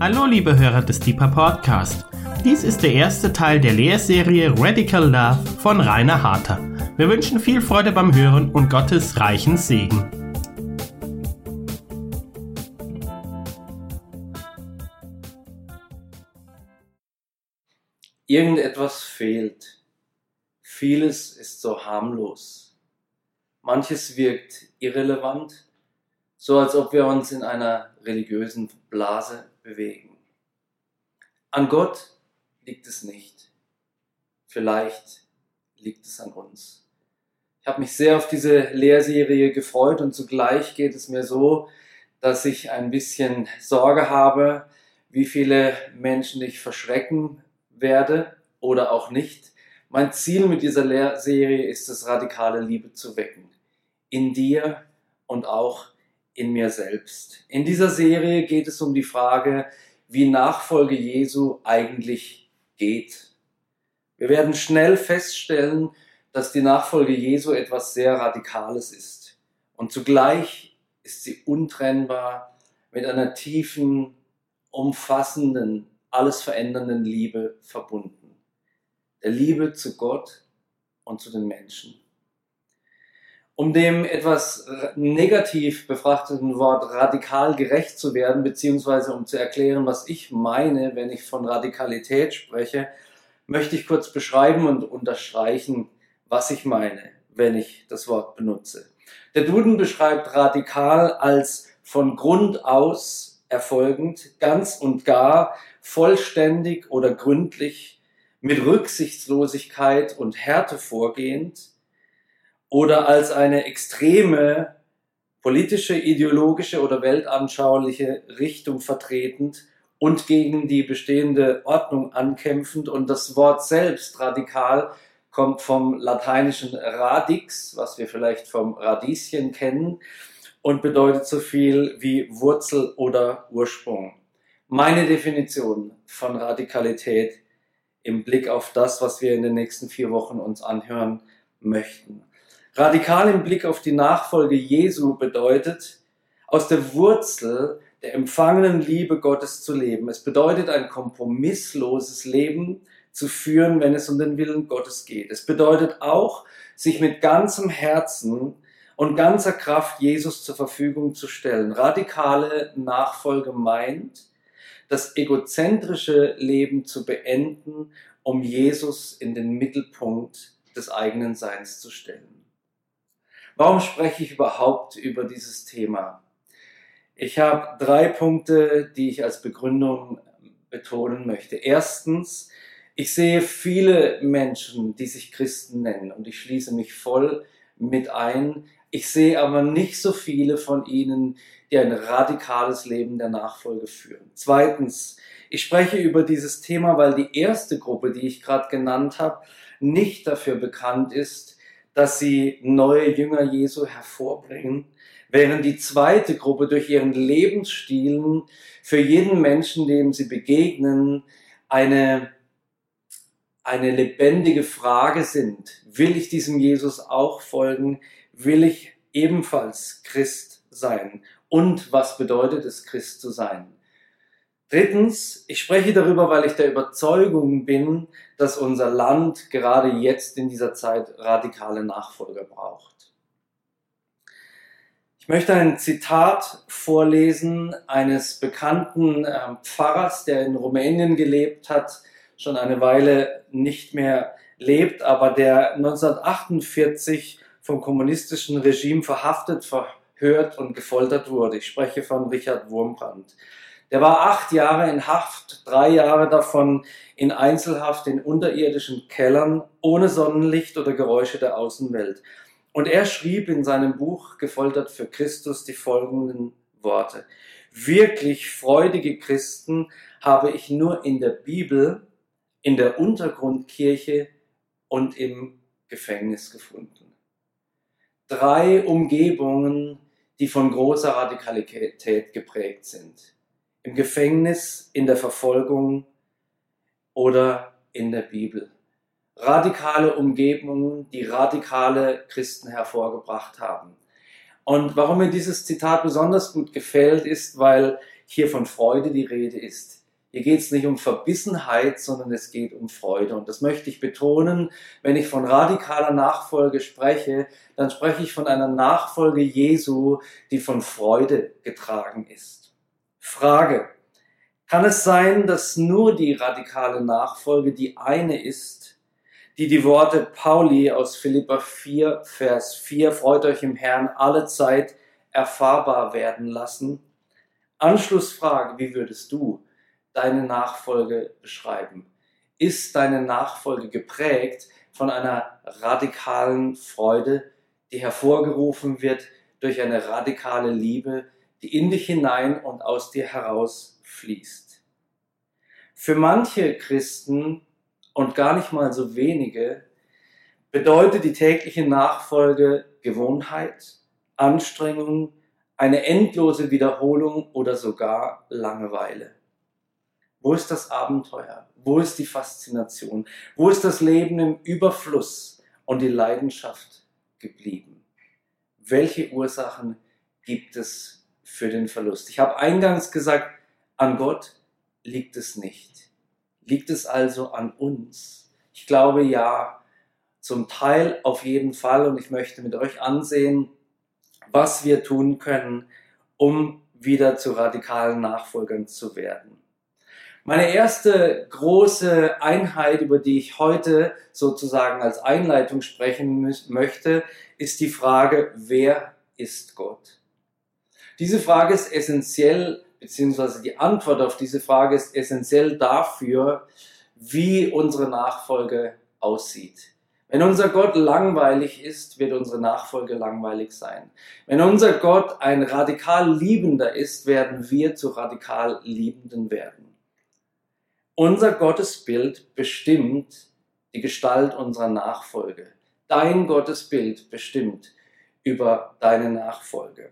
Hallo liebe Hörer des Deeper Podcast. Dies ist der erste Teil der Lehrserie Radical Love von Rainer Harter. Wir wünschen viel Freude beim Hören und Gottes reichen Segen. Irgendetwas fehlt. Vieles ist so harmlos. Manches wirkt irrelevant, so als ob wir uns in einer religiösen Blase bewegen. An Gott liegt es nicht. Vielleicht liegt es an uns. Ich habe mich sehr auf diese Lehrserie gefreut und zugleich geht es mir so, dass ich ein bisschen Sorge habe, wie viele Menschen ich verschrecken werde oder auch nicht. Mein Ziel mit dieser Lehrserie ist es, radikale Liebe zu wecken. In dir und auch in mir selbst. In dieser Serie geht es um die Frage, wie Nachfolge Jesu eigentlich geht. Wir werden schnell feststellen, dass die Nachfolge Jesu etwas sehr Radikales ist. Und zugleich ist sie untrennbar mit einer tiefen, umfassenden, alles verändernden Liebe verbunden. Der Liebe zu Gott und zu den Menschen. Um dem etwas negativ befrachteten Wort radikal gerecht zu werden, beziehungsweise um zu erklären, was ich meine, wenn ich von Radikalität spreche, möchte ich kurz beschreiben und unterstreichen, was ich meine, wenn ich das Wort benutze. Der Duden beschreibt radikal als von Grund aus erfolgend, ganz und gar, vollständig oder gründlich, mit Rücksichtslosigkeit und Härte vorgehend, oder als eine extreme politische, ideologische oder weltanschauliche Richtung vertretend und gegen die bestehende Ordnung ankämpfend. Und das Wort selbst radikal kommt vom lateinischen radix, was wir vielleicht vom Radieschen kennen, und bedeutet so viel wie Wurzel oder Ursprung. Meine Definition von Radikalität im Blick auf das, was wir in den nächsten vier Wochen uns anhören möchten. Radikal im Blick auf die Nachfolge Jesu bedeutet, aus der Wurzel der empfangenen Liebe Gottes zu leben. Es bedeutet ein kompromissloses Leben zu führen, wenn es um den Willen Gottes geht. Es bedeutet auch, sich mit ganzem Herzen und ganzer Kraft Jesus zur Verfügung zu stellen. Radikale Nachfolge meint, das egozentrische Leben zu beenden, um Jesus in den Mittelpunkt des eigenen Seins zu stellen. Warum spreche ich überhaupt über dieses Thema? Ich habe drei Punkte, die ich als Begründung betonen möchte. Erstens, ich sehe viele Menschen, die sich Christen nennen und ich schließe mich voll mit ein. Ich sehe aber nicht so viele von ihnen, die ein radikales Leben der Nachfolge führen. Zweitens, ich spreche über dieses Thema, weil die erste Gruppe, die ich gerade genannt habe, nicht dafür bekannt ist, dass sie neue Jünger Jesu hervorbringen, während die zweite Gruppe durch ihren Lebensstilen für jeden Menschen, dem sie begegnen, eine, eine lebendige Frage sind. Will ich diesem Jesus auch folgen? Will ich ebenfalls Christ sein? Und was bedeutet es, Christ zu sein? Drittens, ich spreche darüber, weil ich der Überzeugung bin, dass unser Land gerade jetzt in dieser Zeit radikale Nachfolger braucht. Ich möchte ein Zitat vorlesen eines bekannten äh, Pfarrers, der in Rumänien gelebt hat, schon eine Weile nicht mehr lebt, aber der 1948 vom kommunistischen Regime verhaftet, verhört und gefoltert wurde. Ich spreche von Richard Wurmbrand. Der war acht Jahre in Haft, drei Jahre davon in Einzelhaft in unterirdischen Kellern, ohne Sonnenlicht oder Geräusche der Außenwelt. Und er schrieb in seinem Buch Gefoltert für Christus die folgenden Worte. Wirklich freudige Christen habe ich nur in der Bibel, in der Untergrundkirche und im Gefängnis gefunden. Drei Umgebungen, die von großer Radikalität geprägt sind im Gefängnis, in der Verfolgung oder in der Bibel. Radikale Umgebungen, die radikale Christen hervorgebracht haben. Und warum mir dieses Zitat besonders gut gefällt, ist, weil hier von Freude die Rede ist. Hier geht es nicht um Verbissenheit, sondern es geht um Freude. Und das möchte ich betonen. Wenn ich von radikaler Nachfolge spreche, dann spreche ich von einer Nachfolge Jesu, die von Freude getragen ist. Frage. Kann es sein, dass nur die radikale Nachfolge die eine ist, die die Worte Pauli aus Philippa 4, Vers 4, freut euch im Herrn alle Zeit erfahrbar werden lassen? Anschlussfrage, wie würdest du deine Nachfolge beschreiben? Ist deine Nachfolge geprägt von einer radikalen Freude, die hervorgerufen wird durch eine radikale Liebe, die in dich hinein und aus dir heraus fließt? Für manche Christen und gar nicht mal so wenige bedeutet die tägliche Nachfolge Gewohnheit, Anstrengung, eine endlose Wiederholung oder sogar Langeweile. Wo ist das Abenteuer? Wo ist die Faszination? Wo ist das Leben im Überfluss und die Leidenschaft geblieben? Welche Ursachen gibt es für den Verlust? Ich habe eingangs gesagt, an Gott liegt es nicht. Liegt es also an uns? Ich glaube ja, zum Teil auf jeden Fall und ich möchte mit euch ansehen, was wir tun können, um wieder zu radikalen Nachfolgern zu werden. Meine erste große Einheit, über die ich heute sozusagen als Einleitung sprechen möchte, ist die Frage, wer ist Gott? Diese Frage ist essentiell, beziehungsweise die Antwort auf diese Frage ist essentiell dafür, wie unsere Nachfolge aussieht. Wenn unser Gott langweilig ist, wird unsere Nachfolge langweilig sein. Wenn unser Gott ein radikal Liebender ist, werden wir zu radikal Liebenden werden. Unser Gottesbild bestimmt die Gestalt unserer Nachfolge. Dein Gottesbild bestimmt über deine Nachfolge.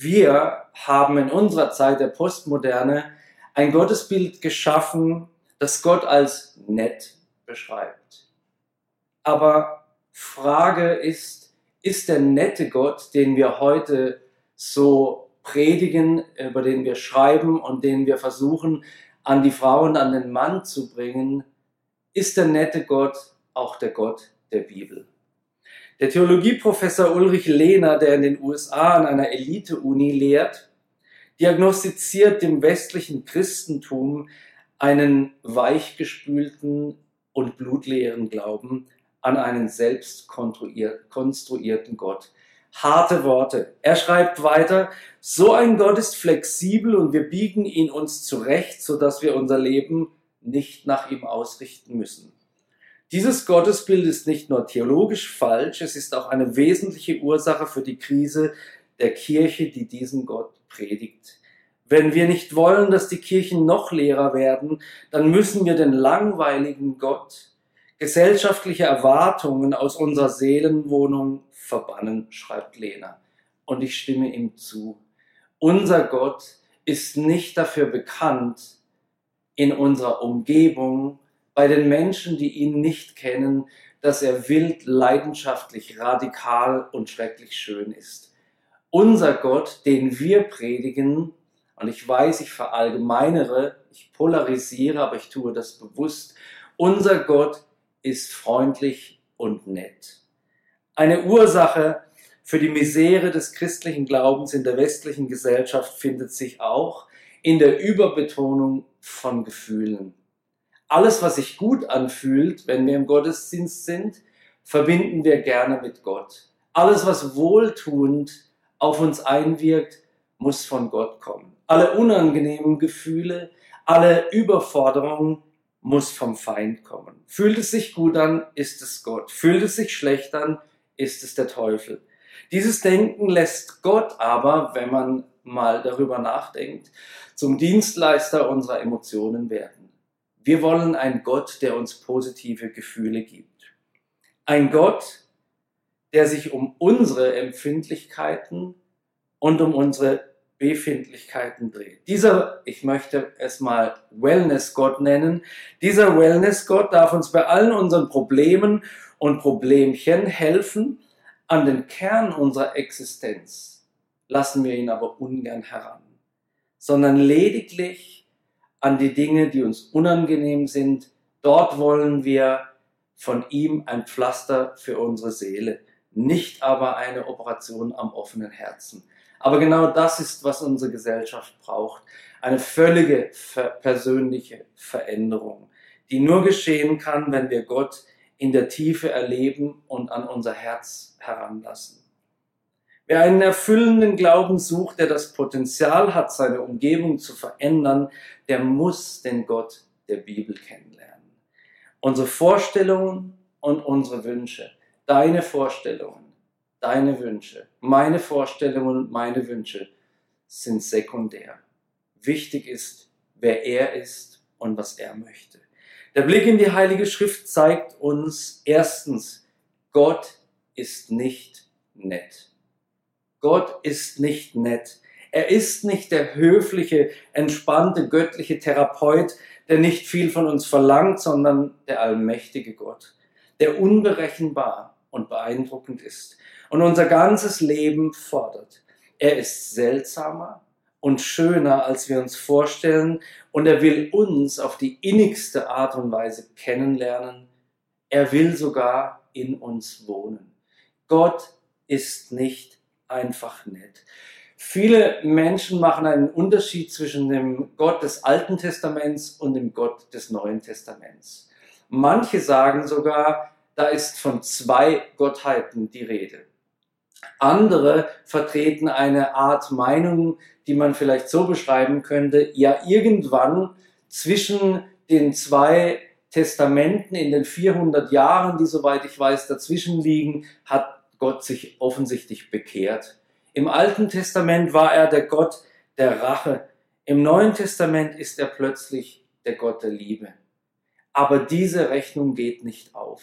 Wir haben in unserer Zeit der Postmoderne ein Gottesbild geschaffen, das Gott als nett beschreibt. Aber Frage ist, ist der nette Gott, den wir heute so predigen, über den wir schreiben und den wir versuchen an die Frau und an den Mann zu bringen, ist der nette Gott auch der Gott der Bibel. Der Theologieprofessor Ulrich Lehner, der in den USA an einer Elite-Uni lehrt, diagnostiziert dem westlichen Christentum einen weichgespülten und blutleeren Glauben an einen selbst konstruierten Gott, harte Worte. Er schreibt weiter, so ein Gott ist flexibel und wir biegen ihn uns zurecht, sodass wir unser Leben nicht nach ihm ausrichten müssen. Dieses Gottesbild ist nicht nur theologisch falsch, es ist auch eine wesentliche Ursache für die Krise der Kirche, die diesen Gott predigt. Wenn wir nicht wollen, dass die Kirchen noch leerer werden, dann müssen wir den langweiligen Gott, gesellschaftliche Erwartungen aus unserer Seelenwohnung verbannen, schreibt Lena. Und ich stimme ihm zu. Unser Gott ist nicht dafür bekannt, in unserer Umgebung, bei den Menschen, die ihn nicht kennen, dass er wild, leidenschaftlich, radikal und schrecklich schön ist. Unser Gott, den wir predigen, und ich weiß, ich verallgemeinere, ich polarisiere, aber ich tue das bewusst, unser Gott ist freundlich und nett. Eine Ursache für die Misere des christlichen Glaubens in der westlichen Gesellschaft findet sich auch in der Überbetonung von Gefühlen. Alles, was sich gut anfühlt, wenn wir im Gottesdienst sind, verbinden wir gerne mit Gott. Alles, was wohltuend auf uns einwirkt, muss von Gott kommen. Alle unangenehmen Gefühle, alle Überforderungen muss vom Feind kommen. Fühlt es sich gut an, ist es Gott. Fühlt es sich schlecht an, ist es der Teufel. Dieses Denken lässt Gott aber, wenn man mal darüber nachdenkt, zum Dienstleister unserer Emotionen werden. Wir wollen einen Gott, der uns positive Gefühle gibt. Ein Gott, der sich um unsere Empfindlichkeiten und um unsere Befindlichkeiten dreht. Dieser, ich möchte es mal Wellness-Gott nennen, dieser Wellness-Gott darf uns bei allen unseren Problemen und Problemchen helfen. An den Kern unserer Existenz lassen wir ihn aber ungern heran. sondern lediglich an die Dinge, die uns unangenehm sind. Dort wollen wir von ihm ein Pflaster für unsere Seele, nicht aber eine Operation am offenen Herzen. Aber genau das ist, was unsere Gesellschaft braucht. Eine völlige persönliche Veränderung, die nur geschehen kann, wenn wir Gott in der Tiefe erleben und an unser Herz heranlassen. Wer einen erfüllenden Glauben sucht, der das Potenzial hat, seine Umgebung zu verändern, der muss den Gott der Bibel kennenlernen. Unsere Vorstellungen und unsere Wünsche, deine Vorstellungen, deine Wünsche, meine Vorstellungen und meine Wünsche sind sekundär. Wichtig ist, wer er ist und was er möchte. Der Blick in die Heilige Schrift zeigt uns erstens, Gott ist nicht nett. Gott ist nicht nett. Er ist nicht der höfliche, entspannte, göttliche Therapeut, der nicht viel von uns verlangt, sondern der allmächtige Gott, der unberechenbar und beeindruckend ist und unser ganzes Leben fordert. Er ist seltsamer und schöner, als wir uns vorstellen, und er will uns auf die innigste Art und Weise kennenlernen. Er will sogar in uns wohnen. Gott ist nicht einfach nett. Viele Menschen machen einen Unterschied zwischen dem Gott des Alten Testaments und dem Gott des Neuen Testaments. Manche sagen sogar, da ist von zwei Gottheiten die Rede. Andere vertreten eine Art Meinung, die man vielleicht so beschreiben könnte, ja irgendwann zwischen den zwei Testamenten in den 400 Jahren, die soweit ich weiß dazwischen liegen, hat Gott sich offensichtlich bekehrt. Im Alten Testament war er der Gott der Rache. Im Neuen Testament ist er plötzlich der Gott der Liebe. Aber diese Rechnung geht nicht auf.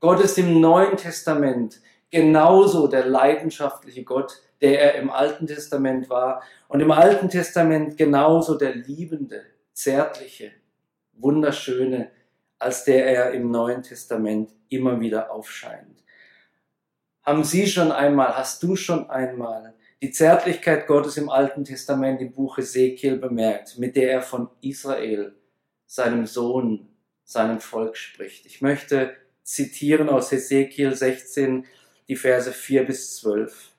Gott ist im Neuen Testament genauso der leidenschaftliche Gott, der er im Alten Testament war. Und im Alten Testament genauso der liebende, zärtliche, wunderschöne, als der er im Neuen Testament immer wieder aufscheint. Haben Sie schon einmal, hast du schon einmal die Zärtlichkeit Gottes im Alten Testament im Buch Ezekiel bemerkt, mit der er von Israel, seinem Sohn, seinem Volk spricht? Ich möchte zitieren aus Ezekiel 16 die Verse 4 bis 12.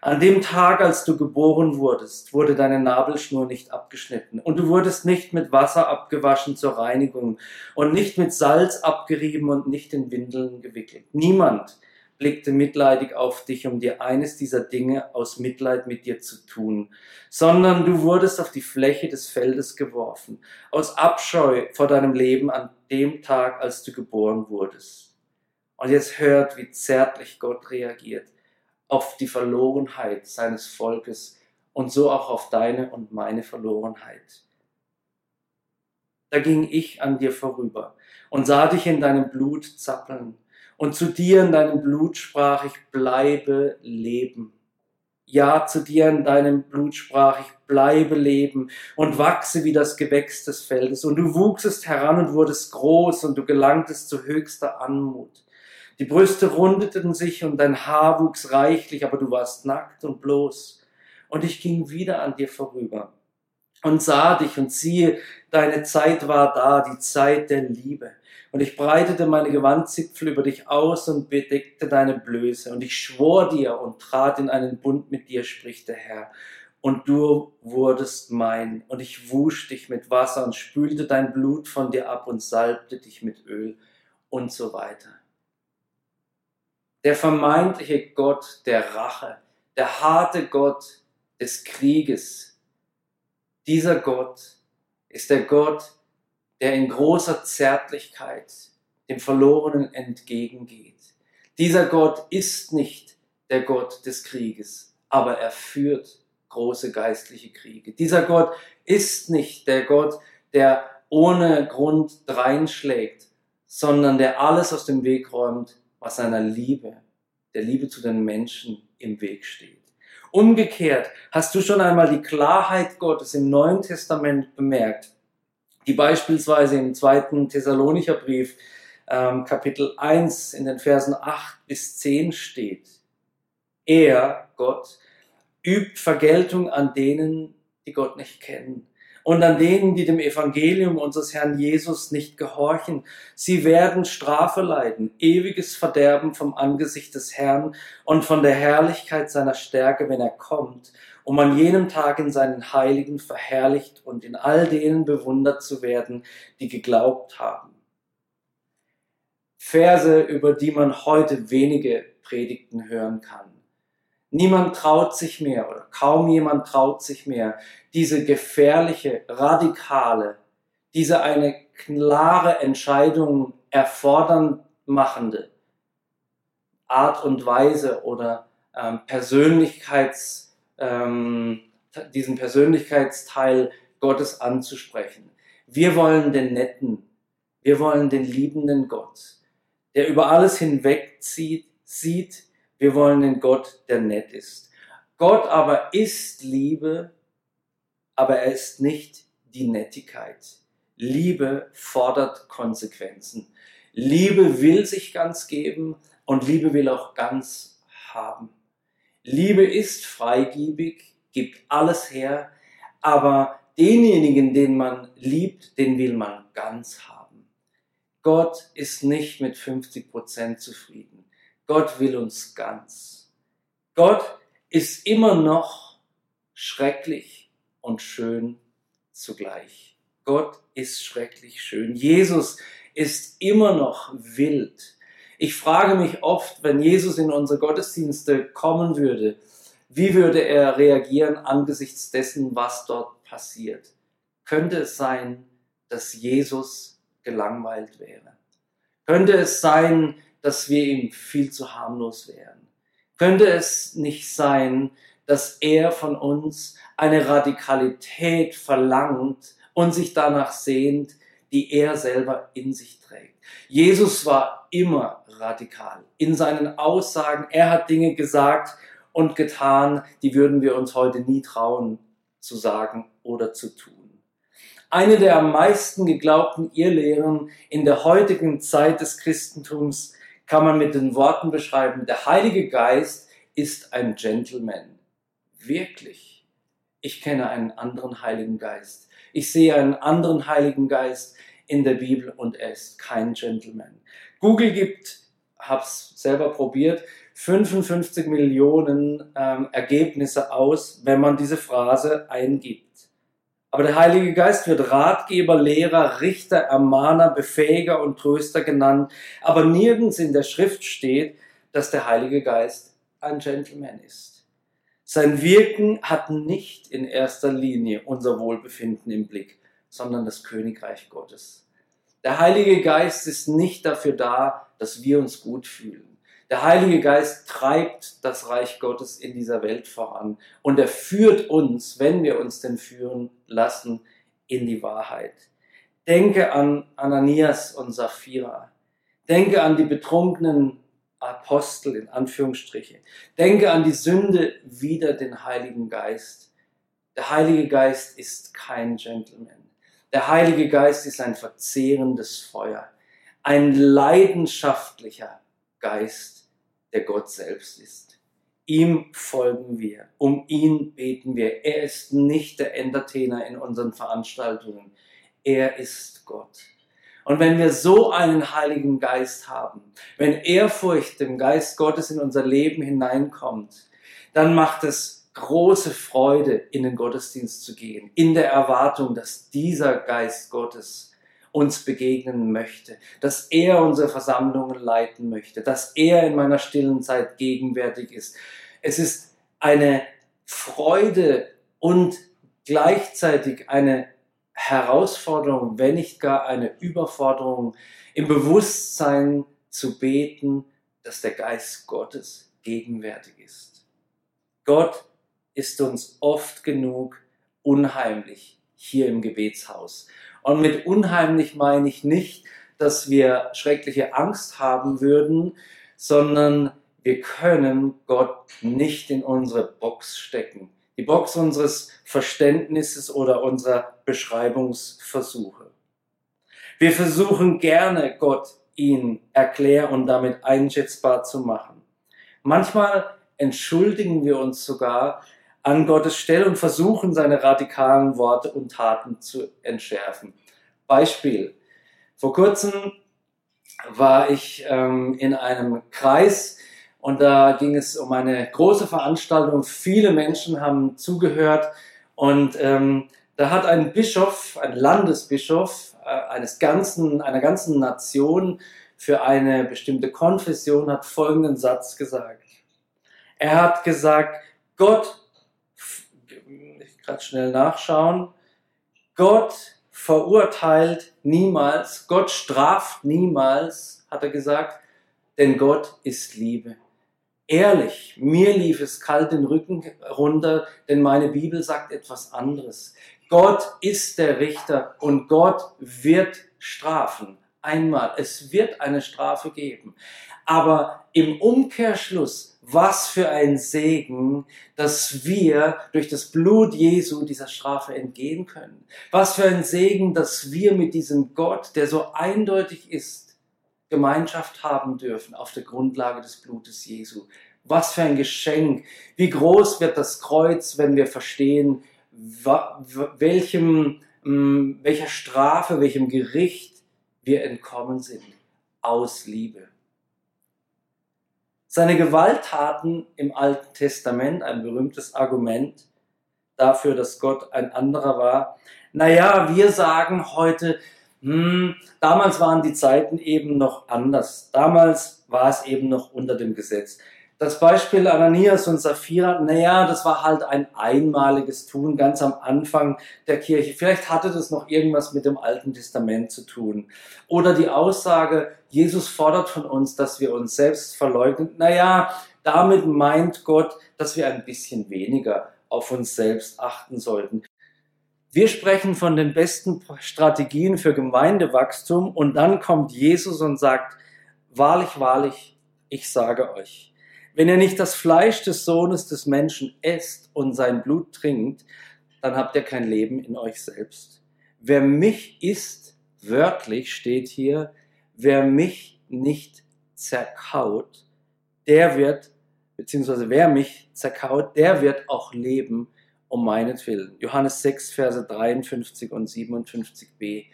An dem Tag, als du geboren wurdest, wurde deine Nabelschnur nicht abgeschnitten und du wurdest nicht mit Wasser abgewaschen zur Reinigung und nicht mit Salz abgerieben und nicht in Windeln gewickelt. Niemand, blickte mitleidig auf dich, um dir eines dieser Dinge aus Mitleid mit dir zu tun, sondern du wurdest auf die Fläche des Feldes geworfen, aus Abscheu vor deinem Leben an dem Tag, als du geboren wurdest. Und jetzt hört, wie zärtlich Gott reagiert auf die Verlorenheit seines Volkes und so auch auf deine und meine Verlorenheit. Da ging ich an dir vorüber und sah dich in deinem Blut zappeln und zu dir in deinem Blut sprach ich, bleibe leben. Ja, zu dir in deinem Blut sprach ich, bleibe leben und wachse wie das Gewächs des Feldes. Und du wuchsest heran und wurdest groß und du gelangtest zu höchster Anmut. Die Brüste rundeten sich und dein Haar wuchs reichlich, aber du warst nackt und bloß. Und ich ging wieder an dir vorüber und sah dich und siehe, deine Zeit war da, die Zeit der Liebe. Und ich breitete meine Gewandzipfel über dich aus und bedeckte deine Blöße. Und ich schwor dir und trat in einen Bund mit dir, spricht der Herr. Und du wurdest mein. Und ich wusch dich mit Wasser und spülte dein Blut von dir ab und salbte dich mit Öl und so weiter. Der vermeintliche Gott der Rache, der harte Gott des Krieges, dieser Gott ist der Gott, der in großer Zärtlichkeit dem Verlorenen entgegengeht. Dieser Gott ist nicht der Gott des Krieges, aber er führt große geistliche Kriege. Dieser Gott ist nicht der Gott, der ohne Grund dreinschlägt, sondern der alles aus dem Weg räumt, was seiner Liebe, der Liebe zu den Menschen im Weg steht. Umgekehrt, hast du schon einmal die Klarheit Gottes im Neuen Testament bemerkt, die beispielsweise im zweiten Thessalonicher Brief ähm, Kapitel 1 in den Versen 8 bis 10 steht. Er, Gott, übt Vergeltung an denen, die Gott nicht kennen und an denen, die dem Evangelium unseres Herrn Jesus nicht gehorchen. Sie werden Strafe leiden, ewiges Verderben vom Angesicht des Herrn und von der Herrlichkeit seiner Stärke, wenn er kommt, um an jenem Tag in seinen Heiligen verherrlicht und in all denen bewundert zu werden, die geglaubt haben. Verse, über die man heute wenige Predigten hören kann. Niemand traut sich mehr oder kaum jemand traut sich mehr, diese gefährliche, radikale, diese eine klare Entscheidung erfordern machende Art und Weise oder ähm, Persönlichkeits, ähm, diesen Persönlichkeitsteil Gottes anzusprechen. Wir wollen den netten, wir wollen den liebenden Gott, der über alles hinwegzieht, sieht, wir wollen den Gott, der nett ist. Gott aber ist Liebe, aber er ist nicht die Nettigkeit. Liebe fordert Konsequenzen. Liebe will sich ganz geben und Liebe will auch ganz haben. Liebe ist freigiebig, gibt alles her, aber denjenigen, den man liebt, den will man ganz haben. Gott ist nicht mit 50 Prozent zufrieden. Gott will uns ganz. Gott ist immer noch schrecklich und schön zugleich. Gott ist schrecklich schön. Jesus ist immer noch wild. Ich frage mich oft, wenn Jesus in unsere Gottesdienste kommen würde, wie würde er reagieren angesichts dessen, was dort passiert? Könnte es sein, dass Jesus gelangweilt wäre? Könnte es sein, dass wir ihm viel zu harmlos wären? Könnte es nicht sein, dass er von uns eine Radikalität verlangt und sich danach sehnt, die er selber in sich trägt? Jesus war immer radikal in seinen Aussagen. Er hat Dinge gesagt und getan, die würden wir uns heute nie trauen zu sagen oder zu tun. Eine der am meisten geglaubten Irrlehren in der heutigen Zeit des Christentums kann man mit den Worten beschreiben, der Heilige Geist ist ein Gentleman. Wirklich. Ich kenne einen anderen Heiligen Geist. Ich sehe einen anderen Heiligen Geist in der Bibel und er ist kein Gentleman. Google gibt, hab's selber probiert, 55 Millionen ähm, Ergebnisse aus, wenn man diese Phrase eingibt. Aber der Heilige Geist wird Ratgeber, Lehrer, Richter, Ermahner, Befähiger und Tröster genannt. Aber nirgends in der Schrift steht, dass der Heilige Geist ein Gentleman ist. Sein Wirken hat nicht in erster Linie unser Wohlbefinden im Blick, sondern das Königreich Gottes. Der Heilige Geist ist nicht dafür da, dass wir uns gut fühlen. Der Heilige Geist treibt das Reich Gottes in dieser Welt voran und er führt uns, wenn wir uns denn führen lassen, in die Wahrheit. Denke an Ananias und Sapphira. Denke an die betrunkenen Apostel in Anführungsstriche. Denke an die Sünde wider den Heiligen Geist. Der Heilige Geist ist kein Gentleman. Der Heilige Geist ist ein verzehrendes Feuer, ein leidenschaftlicher Geist, der Gott selbst ist. Ihm folgen wir, um ihn beten wir. Er ist nicht der Entertainer in unseren Veranstaltungen. Er ist Gott. Und wenn wir so einen Heiligen Geist haben, wenn Ehrfurcht dem Geist Gottes in unser Leben hineinkommt, dann macht es große Freude, in den Gottesdienst zu gehen, in der Erwartung, dass dieser Geist Gottes uns begegnen möchte, dass er unsere Versammlungen leiten möchte, dass er in meiner stillen Zeit gegenwärtig ist. Es ist eine Freude und gleichzeitig eine Herausforderung, wenn nicht gar eine Überforderung, im Bewusstsein zu beten, dass der Geist Gottes gegenwärtig ist. Gott ist uns oft genug unheimlich hier im Gebetshaus. Und mit unheimlich meine ich nicht, dass wir schreckliche Angst haben würden, sondern wir können Gott nicht in unsere Box stecken. Die Box unseres Verständnisses oder unserer Beschreibungsversuche. Wir versuchen gerne Gott ihn erklär und damit einschätzbar zu machen. Manchmal entschuldigen wir uns sogar, an Gottes Stelle und versuchen, seine radikalen Worte und Taten zu entschärfen. Beispiel. Vor kurzem war ich ähm, in einem Kreis und da ging es um eine große Veranstaltung. Viele Menschen haben zugehört und ähm, da hat ein Bischof, ein Landesbischof äh, eines ganzen, einer ganzen Nation für eine bestimmte Konfession hat folgenden Satz gesagt. Er hat gesagt, Gott, gerade schnell nachschauen, Gott verurteilt niemals, Gott straft niemals, hat er gesagt, denn Gott ist Liebe. Ehrlich, mir lief es kalt den Rücken runter, denn meine Bibel sagt etwas anderes. Gott ist der Richter und Gott wird strafen. Einmal. Es wird eine Strafe geben. Aber im Umkehrschluss, was für ein Segen, dass wir durch das Blut Jesu dieser Strafe entgehen können. Was für ein Segen, dass wir mit diesem Gott, der so eindeutig ist, Gemeinschaft haben dürfen auf der Grundlage des Blutes Jesu. Was für ein Geschenk. Wie groß wird das Kreuz, wenn wir verstehen, welchem, mm, welcher Strafe, welchem Gericht wir entkommen sind. Aus Liebe. Seine Gewalttaten im Alten Testament, ein berühmtes Argument dafür, dass Gott ein anderer war. Naja, wir sagen heute, hm, damals waren die Zeiten eben noch anders. Damals war es eben noch unter dem Gesetz. Das Beispiel Ananias und Sapphira, naja, das war halt ein einmaliges Tun ganz am Anfang der Kirche. Vielleicht hatte das noch irgendwas mit dem Alten Testament zu tun. Oder die Aussage, Jesus fordert von uns, dass wir uns selbst verleugnen. Naja, damit meint Gott, dass wir ein bisschen weniger auf uns selbst achten sollten. Wir sprechen von den besten Strategien für Gemeindewachstum und dann kommt Jesus und sagt, wahrlich, wahrlich, ich sage euch, wenn ihr nicht das Fleisch des Sohnes des Menschen esst und sein Blut trinkt, dann habt ihr kein Leben in euch selbst. Wer mich isst, wörtlich steht hier, wer mich nicht zerkaut, der wird, beziehungsweise wer mich zerkaut, der wird auch leben um meinetwillen. Johannes 6, Verse 53 und 57b.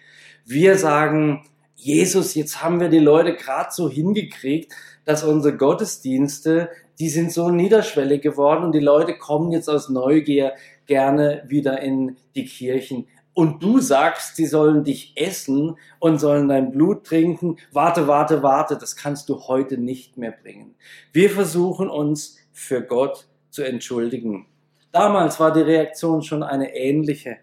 Wir sagen, Jesus, jetzt haben wir die Leute gerade so hingekriegt, dass unsere Gottesdienste, die sind so niederschwellig geworden und die Leute kommen jetzt aus Neugier gerne wieder in die Kirchen. Und du sagst, sie sollen dich essen und sollen dein Blut trinken. Warte, warte, warte, das kannst du heute nicht mehr bringen. Wir versuchen uns für Gott zu entschuldigen. Damals war die Reaktion schon eine ähnliche.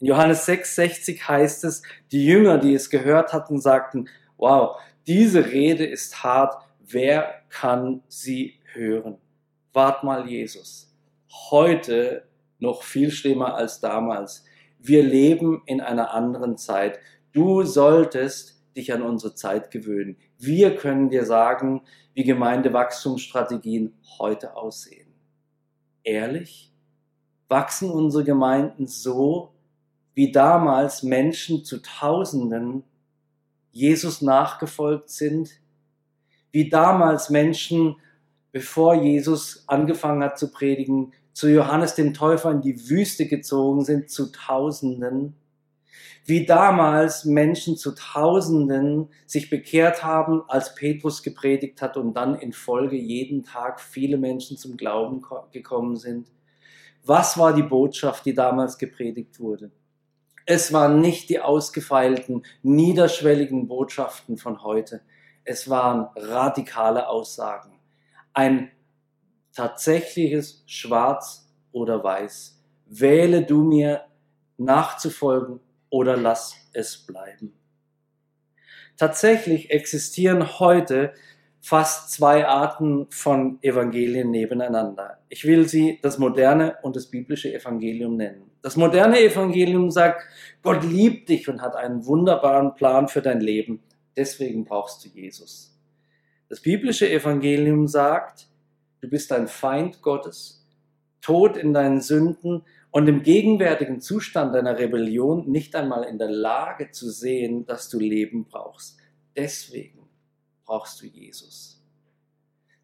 In Johannes 6,60 heißt es, die Jünger, die es gehört hatten, sagten, wow, diese Rede ist hart, wer kann sie hören? Wart mal, Jesus. Heute noch viel schlimmer als damals. Wir leben in einer anderen Zeit. Du solltest dich an unsere Zeit gewöhnen. Wir können dir sagen, wie Gemeindewachstumsstrategien heute aussehen. Ehrlich? wachsen unsere Gemeinden so, wie damals Menschen zu Tausenden Jesus nachgefolgt sind, wie damals Menschen, bevor Jesus angefangen hat zu predigen, zu Johannes dem Täufer in die Wüste gezogen sind, zu Tausenden, wie damals Menschen zu Tausenden sich bekehrt haben, als Petrus gepredigt hat und dann in Folge jeden Tag viele Menschen zum Glauben gekommen sind. Was war die Botschaft, die damals gepredigt wurde? Es waren nicht die ausgefeilten, niederschwelligen Botschaften von heute. Es waren radikale Aussagen. Ein tatsächliches Schwarz oder Weiß. Wähle du mir nachzufolgen oder lass es bleiben. Tatsächlich existieren heute fast zwei Arten von Evangelien nebeneinander. Ich will sie das moderne und das biblische Evangelium nennen. Das moderne Evangelium sagt, Gott liebt dich und hat einen wunderbaren Plan für dein Leben. Deswegen brauchst du Jesus. Das biblische Evangelium sagt, du bist ein Feind Gottes, tot in deinen Sünden und im gegenwärtigen Zustand deiner Rebellion nicht einmal in der Lage zu sehen, dass du Leben brauchst. Deswegen brauchst du Jesus.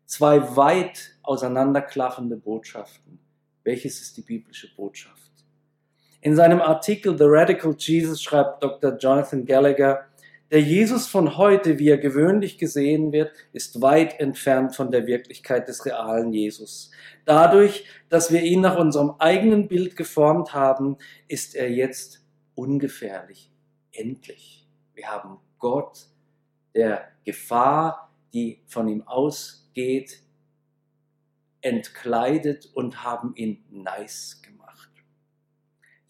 Zwei weit auseinanderklaffende Botschaften. Welches ist die biblische Botschaft? In seinem Artikel The Radical Jesus schreibt Dr. Jonathan Gallagher, der Jesus von heute, wie er gewöhnlich gesehen wird, ist weit entfernt von der Wirklichkeit des realen Jesus. Dadurch, dass wir ihn nach unserem eigenen Bild geformt haben, ist er jetzt ungefährlich, endlich. Wir haben Gott, der Gefahr, die von ihm ausgeht, entkleidet und haben ihn nice gemacht.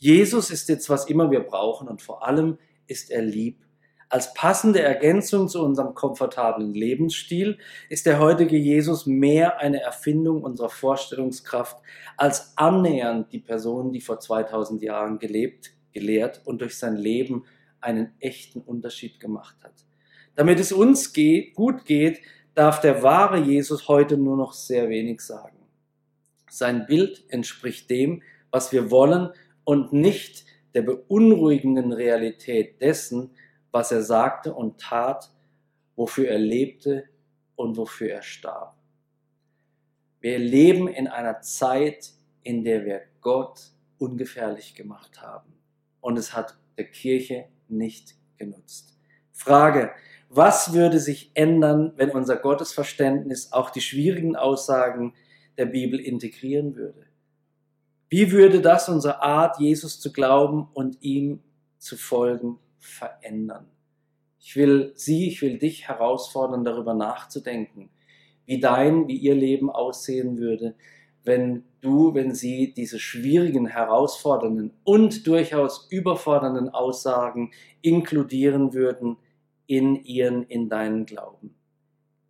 Jesus ist jetzt, was immer wir brauchen und vor allem ist er lieb als passende Ergänzung zu unserem komfortablen Lebensstil ist der heutige Jesus mehr eine Erfindung unserer Vorstellungskraft als annähernd die Person, die vor 2000 Jahren gelebt, gelehrt und durch sein Leben einen echten Unterschied gemacht hat. Damit es uns geht, gut geht, darf der wahre Jesus heute nur noch sehr wenig sagen. Sein Bild entspricht dem, was wir wollen und nicht der beunruhigenden Realität dessen, was er sagte und tat, wofür er lebte und wofür er starb. Wir leben in einer Zeit, in der wir Gott ungefährlich gemacht haben. Und es hat der Kirche nicht genutzt. Frage, was würde sich ändern, wenn unser Gottesverständnis auch die schwierigen Aussagen der Bibel integrieren würde? Wie würde das unsere Art, Jesus zu glauben und ihm zu folgen, verändern. Ich will Sie, ich will dich herausfordern, darüber nachzudenken, wie dein, wie ihr Leben aussehen würde, wenn du, wenn sie diese schwierigen, herausfordernden und durchaus überfordernden Aussagen inkludieren würden in ihren, in deinen Glauben.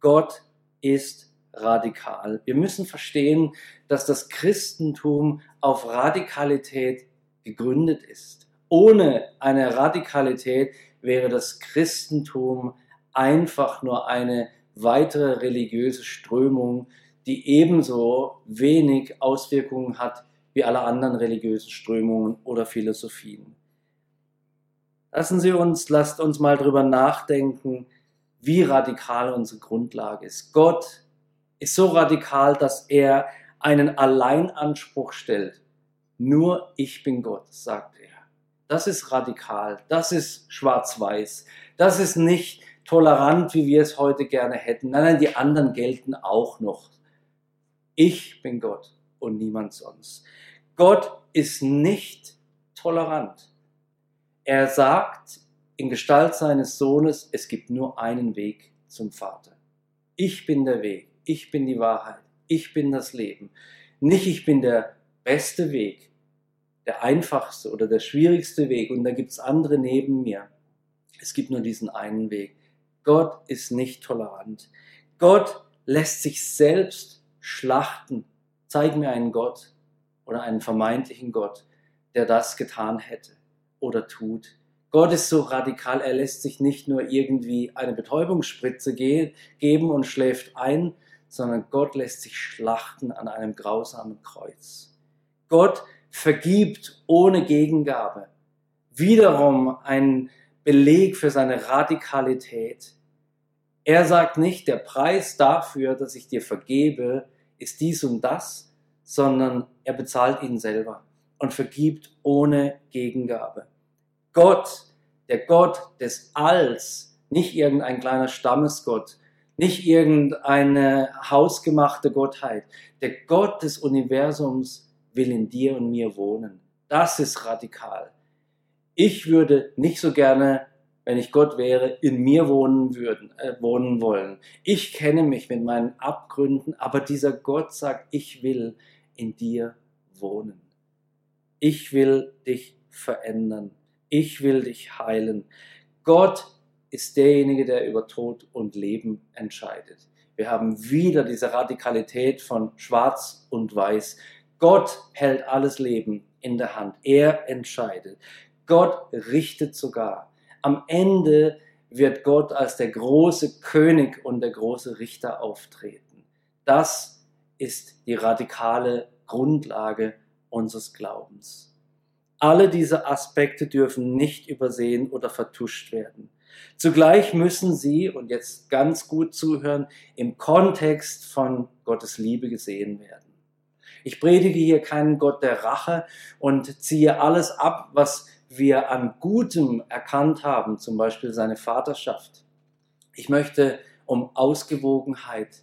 Gott ist radikal. Wir müssen verstehen, dass das Christentum auf Radikalität gegründet ist. Ohne eine Radikalität wäre das Christentum einfach nur eine weitere religiöse Strömung, die ebenso wenig Auswirkungen hat wie alle anderen religiösen Strömungen oder Philosophien. Lassen Sie uns, lasst uns mal drüber nachdenken, wie radikal unsere Grundlage ist. Gott ist so radikal, dass er einen Alleinanspruch stellt. Nur ich bin Gott, sagt er. Das ist radikal, das ist schwarz-weiß, das ist nicht tolerant, wie wir es heute gerne hätten. Nein, nein, die anderen gelten auch noch. Ich bin Gott und niemand sonst. Gott ist nicht tolerant. Er sagt in Gestalt seines Sohnes, es gibt nur einen Weg zum Vater. Ich bin der Weg, ich bin die Wahrheit, ich bin das Leben. Nicht ich bin der beste Weg, der einfachste oder der schwierigste Weg und da gibt es andere neben mir. Es gibt nur diesen einen Weg. Gott ist nicht tolerant. Gott lässt sich selbst schlachten. Zeig mir einen Gott oder einen vermeintlichen Gott, der das getan hätte oder tut. Gott ist so radikal, er lässt sich nicht nur irgendwie eine Betäubungsspritze ge geben und schläft ein, sondern Gott lässt sich schlachten an einem grausamen Kreuz. Gott vergibt ohne Gegengabe. Wiederum ein Beleg für seine Radikalität. Er sagt nicht, der Preis dafür, dass ich dir vergebe, ist dies und das, sondern er bezahlt ihn selber und vergibt ohne Gegengabe. Gott, der Gott des Alls, nicht irgendein kleiner Stammesgott, nicht irgendeine hausgemachte Gottheit, der Gott des Universums will in dir und mir wohnen. Das ist radikal. Ich würde nicht so gerne, wenn ich Gott wäre, in mir wohnen würden, äh, wohnen wollen. Ich kenne mich mit meinen Abgründen, aber dieser Gott sagt, ich will in dir wohnen. Ich will dich verändern. Ich will dich heilen. Gott ist derjenige, der über Tod und Leben entscheidet. Wir haben wieder diese Radikalität von Schwarz und Weiß. Gott hält alles Leben in der Hand. Er entscheidet. Gott richtet sogar. Am Ende wird Gott als der große König und der große Richter auftreten. Das ist die radikale Grundlage unseres Glaubens. Alle diese Aspekte dürfen nicht übersehen oder vertuscht werden. Zugleich müssen sie, und jetzt ganz gut zuhören, im Kontext von Gottes Liebe gesehen werden. Ich predige hier keinen Gott der Rache und ziehe alles ab, was wir an Gutem erkannt haben, zum Beispiel seine Vaterschaft. Ich möchte um Ausgewogenheit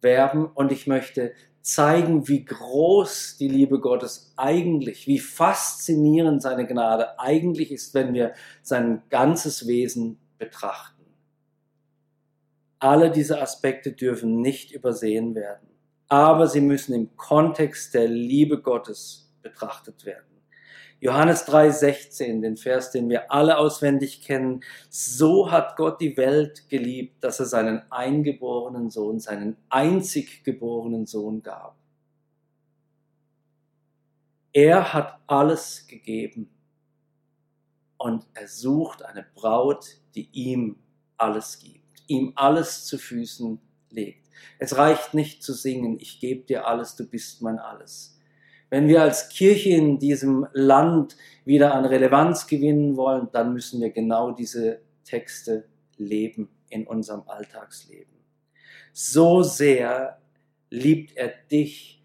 werben und ich möchte zeigen, wie groß die Liebe Gottes eigentlich, wie faszinierend seine Gnade eigentlich ist, wenn wir sein ganzes Wesen betrachten. Alle diese Aspekte dürfen nicht übersehen werden, aber sie müssen im Kontext der Liebe Gottes betrachtet werden. Johannes 3:16, den Vers, den wir alle auswendig kennen. So hat Gott die Welt geliebt, dass er seinen eingeborenen Sohn, seinen einzig geborenen Sohn gab. Er hat alles gegeben und er sucht eine Braut, die ihm alles gibt, ihm alles zu Füßen legt. Es reicht nicht zu singen, ich gebe dir alles, du bist mein alles wenn wir als Kirche in diesem Land wieder an Relevanz gewinnen wollen, dann müssen wir genau diese Texte leben in unserem Alltagsleben. So sehr liebt er dich,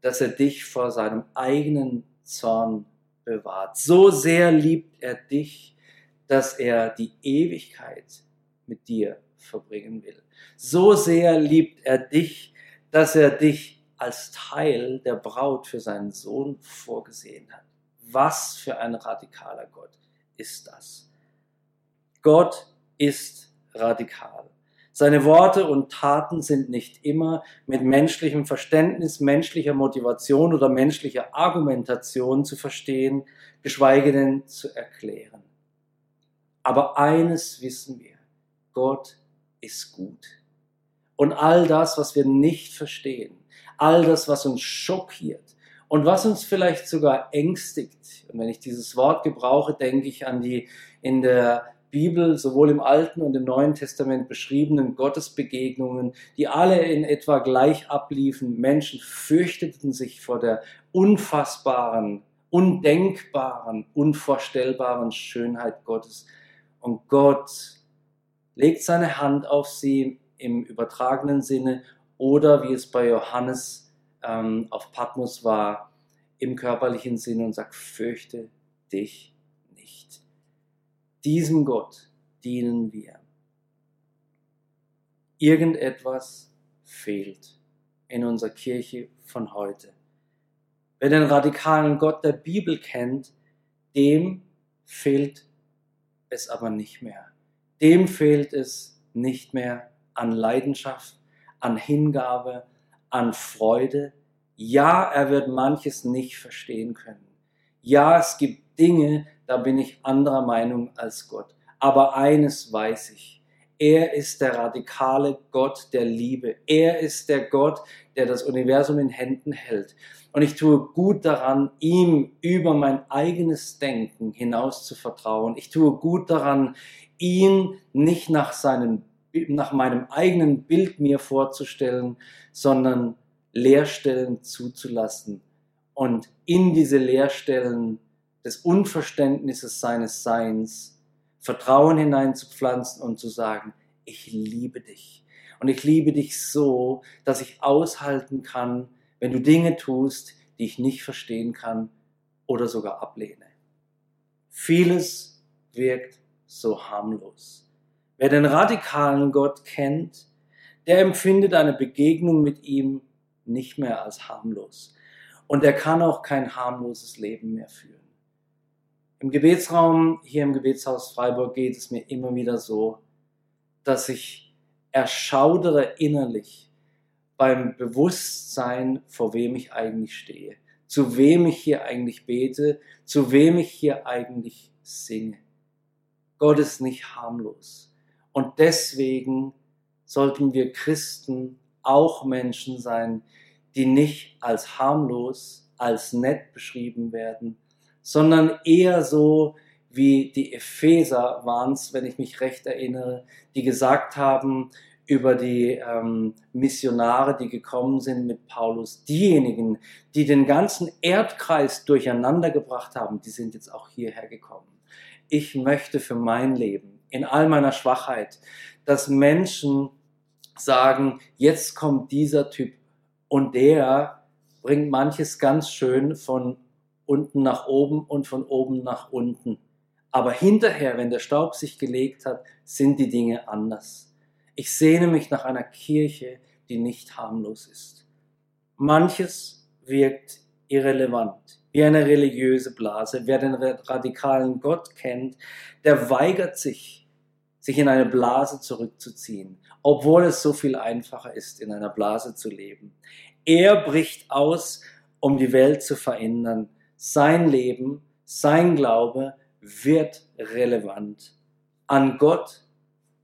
dass er dich vor seinem eigenen Zorn bewahrt. So sehr liebt er dich, dass er die Ewigkeit mit dir verbringen will. So sehr liebt er dich, dass er dich als Teil der Braut für seinen Sohn vorgesehen hat. Was für ein radikaler Gott ist das? Gott ist radikal. Seine Worte und Taten sind nicht immer mit menschlichem Verständnis, menschlicher Motivation oder menschlicher Argumentation zu verstehen, geschweige denn zu erklären. Aber eines wissen wir, Gott ist gut. Und all das, was wir nicht verstehen, all das, was uns schockiert und was uns vielleicht sogar ängstigt. Und wenn ich dieses Wort gebrauche, denke ich an die in der Bibel sowohl im Alten und im Neuen Testament beschriebenen Gottesbegegnungen, die alle in etwa gleich abliefen. Menschen fürchteten sich vor der unfassbaren, undenkbaren, unvorstellbaren Schönheit Gottes. Und Gott legt seine Hand auf sie im übertragenen Sinne oder wie es bei Johannes ähm, auf Patmos war, im körperlichen Sinne und sagt, fürchte dich nicht. Diesem Gott dienen wir. Irgendetwas fehlt in unserer Kirche von heute. Wer den radikalen Gott der Bibel kennt, dem fehlt es aber nicht mehr. Dem fehlt es nicht mehr an Leidenschaft, an Hingabe, an Freude. Ja, er wird manches nicht verstehen können. Ja, es gibt Dinge, da bin ich anderer Meinung als Gott. Aber eines weiß ich. Er ist der radikale Gott der Liebe. Er ist der Gott, der das Universum in Händen hält. Und ich tue gut daran, ihm über mein eigenes Denken hinaus zu vertrauen. Ich tue gut daran, ihn nicht nach seinen nach meinem eigenen Bild mir vorzustellen, sondern Leerstellen zuzulassen und in diese Leerstellen des Unverständnisses seines Seins Vertrauen hineinzupflanzen und zu sagen, ich liebe dich. Und ich liebe dich so, dass ich aushalten kann, wenn du Dinge tust, die ich nicht verstehen kann oder sogar ablehne. Vieles wirkt so harmlos. Wer den radikalen Gott kennt, der empfindet eine Begegnung mit ihm nicht mehr als harmlos. Und er kann auch kein harmloses Leben mehr führen. Im Gebetsraum hier im Gebetshaus Freiburg geht es mir immer wieder so, dass ich erschaudere innerlich beim Bewusstsein, vor wem ich eigentlich stehe, zu wem ich hier eigentlich bete, zu wem ich hier eigentlich singe. Gott ist nicht harmlos. Und deswegen sollten wir Christen auch Menschen sein, die nicht als harmlos, als nett beschrieben werden, sondern eher so wie die Epheser waren es, wenn ich mich recht erinnere, die gesagt haben über die ähm, Missionare, die gekommen sind mit Paulus, diejenigen, die den ganzen Erdkreis durcheinander gebracht haben, die sind jetzt auch hierher gekommen. Ich möchte für mein Leben in all meiner Schwachheit, dass Menschen sagen, jetzt kommt dieser Typ Und der bringt manches ganz schön von unten nach oben und von oben nach unten. Aber hinterher, wenn der Staub sich gelegt hat, sind die Dinge anders. Ich sehne mich nach einer Kirche, die nicht harmlos ist. Manches wirkt irrelevant, wie eine religiöse Blase. Wer den radikalen Gott kennt, der weigert sich, sich in eine Blase zurückzuziehen, obwohl es so viel einfacher ist, in einer Blase zu leben. Er bricht aus, um die Welt zu verändern. Sein Leben, sein Glaube wird relevant. An Gott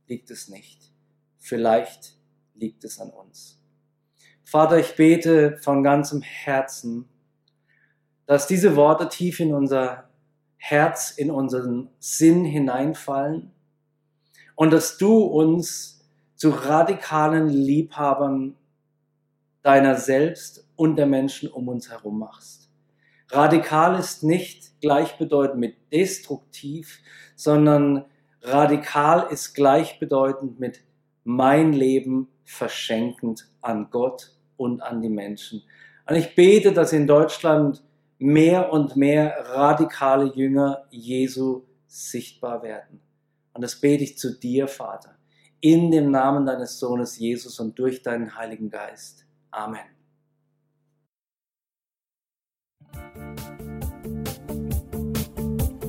liegt es nicht. Vielleicht liegt es an uns. Vater, ich bete von ganzem Herzen, dass diese Worte tief in unser Herz, in unseren Sinn hineinfallen und dass du uns zu radikalen Liebhabern deiner selbst und der Menschen um uns herum machst. Radikal ist nicht gleichbedeutend mit destruktiv, sondern radikal ist gleichbedeutend mit mein Leben verschenkend an Gott und an die Menschen. Und ich bete, dass in Deutschland mehr und mehr radikale Jünger Jesu sichtbar werden. Und das bete ich zu dir, Vater, in dem Namen deines Sohnes Jesus und durch deinen Heiligen Geist. Amen.